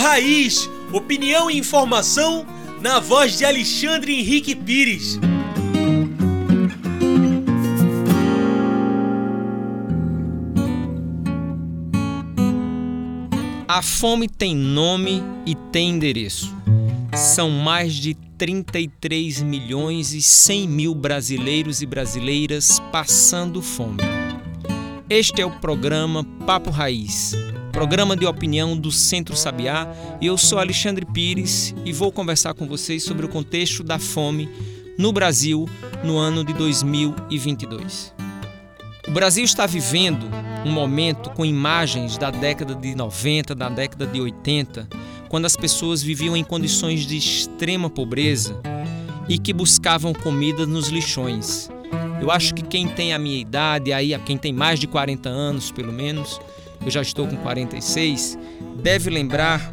Raiz, opinião e informação na voz de Alexandre Henrique Pires. A fome tem nome e tem endereço. São mais de 33 milhões e 100 mil brasileiros e brasileiras passando fome. Este é o programa Papo Raiz, programa de opinião do Centro Sabiá, eu sou Alexandre Pires e vou conversar com vocês sobre o contexto da fome no Brasil no ano de 2022. O Brasil está vivendo um momento com imagens da década de 90, da década de 80, quando as pessoas viviam em condições de extrema pobreza e que buscavam comida nos lixões. Eu acho que quem tem a minha idade, aí quem tem mais de 40 anos pelo menos, eu já estou com 46, deve lembrar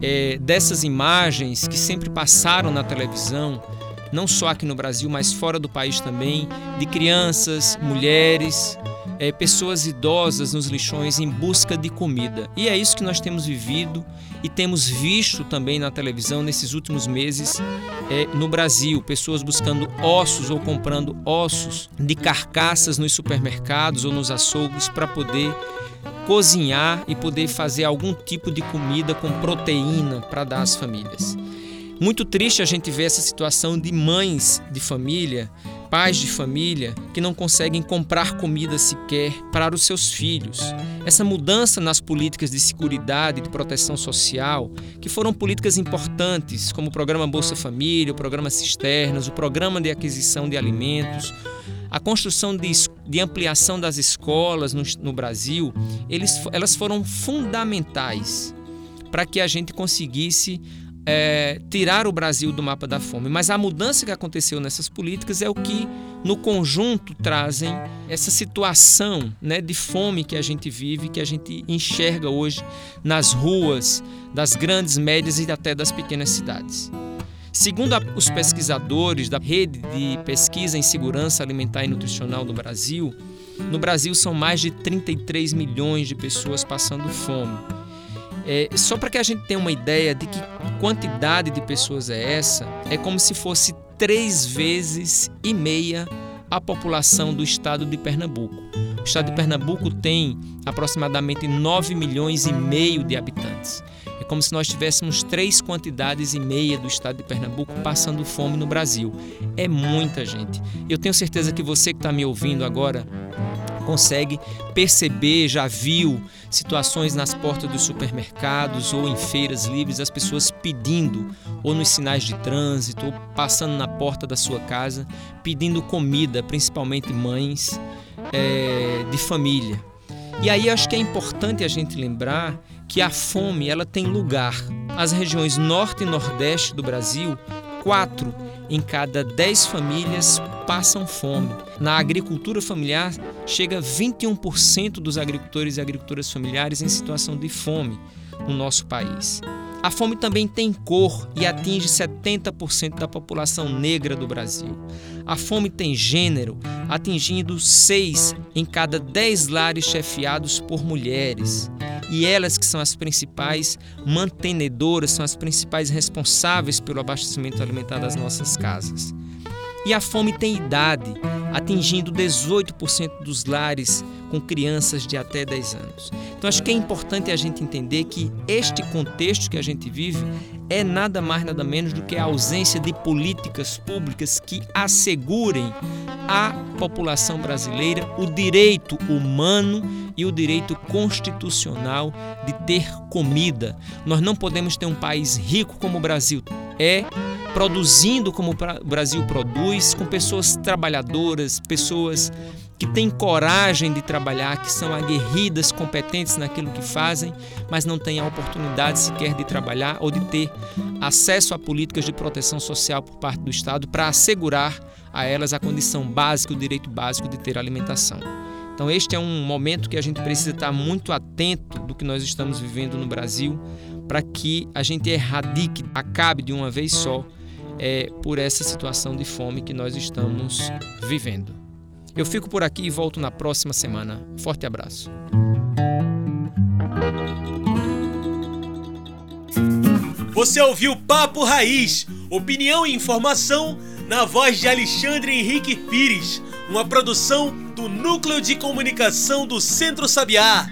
é, dessas imagens que sempre passaram na televisão, não só aqui no Brasil, mas fora do país também, de crianças, mulheres, é, pessoas idosas nos lixões em busca de comida. E é isso que nós temos vivido e temos visto também na televisão nesses últimos meses é, no Brasil. Pessoas buscando ossos ou comprando ossos de carcaças nos supermercados ou nos açougues para poder cozinhar e poder fazer algum tipo de comida com proteína para dar às famílias. Muito triste a gente ver essa situação de mães de família pais de família que não conseguem comprar comida sequer para os seus filhos. Essa mudança nas políticas de segurança e de proteção social, que foram políticas importantes, como o programa Bolsa Família, o programa Cisternas, o programa de aquisição de alimentos, a construção de, de ampliação das escolas no, no Brasil, eles, elas foram fundamentais para que a gente conseguisse é, tirar o Brasil do mapa da fome. Mas a mudança que aconteceu nessas políticas é o que, no conjunto, trazem essa situação né, de fome que a gente vive, que a gente enxerga hoje nas ruas das grandes, médias e até das pequenas cidades. Segundo os pesquisadores da Rede de Pesquisa em Segurança Alimentar e Nutricional do Brasil, no Brasil são mais de 33 milhões de pessoas passando fome. É, só para que a gente tenha uma ideia de que quantidade de pessoas é essa, é como se fosse três vezes e meia a população do estado de Pernambuco. O estado de Pernambuco tem aproximadamente 9 milhões e meio de habitantes. É como se nós tivéssemos três quantidades e meia do estado de Pernambuco passando fome no Brasil. É muita gente. Eu tenho certeza que você que está me ouvindo agora consegue perceber, já viu situações nas portas dos supermercados ou em feiras livres, as pessoas pedindo, ou nos sinais de trânsito, ou passando na porta da sua casa, pedindo comida, principalmente mães é, de família. E aí acho que é importante a gente lembrar que a fome ela tem lugar. As regiões norte e nordeste do Brasil, quatro em cada dez famílias passam fome. Na agricultura familiar, chega 21% dos agricultores e agricultoras familiares em situação de fome no nosso país. A fome também tem cor e atinge 70% da população negra do Brasil. A fome tem gênero, atingindo 6 em cada 10 lares chefiados por mulheres. E elas que são as principais mantenedoras, são as principais responsáveis pelo abastecimento alimentar das nossas casas. E a fome tem idade, atingindo 18% dos lares com crianças de até 10 anos. Então acho que é importante a gente entender que este contexto que a gente vive é nada mais nada menos do que a ausência de políticas públicas que assegurem à população brasileira o direito humano e o direito constitucional de ter comida. Nós não podemos ter um país rico como o Brasil é produzindo como o Brasil produz, com pessoas trabalhadoras, pessoas que têm coragem de trabalhar, que são aguerridas, competentes naquilo que fazem, mas não têm a oportunidade sequer de trabalhar ou de ter acesso a políticas de proteção social por parte do Estado para assegurar a elas a condição básica, o direito básico de ter alimentação. Então, este é um momento que a gente precisa estar muito atento do que nós estamos vivendo no Brasil, para que a gente erradique, acabe de uma vez só é, por essa situação de fome que nós estamos vivendo. Eu fico por aqui e volto na próxima semana. Forte abraço. Você ouviu Papo Raiz, opinião e informação na voz de Alexandre Henrique Pires, uma produção do Núcleo de Comunicação do Centro Sabiá.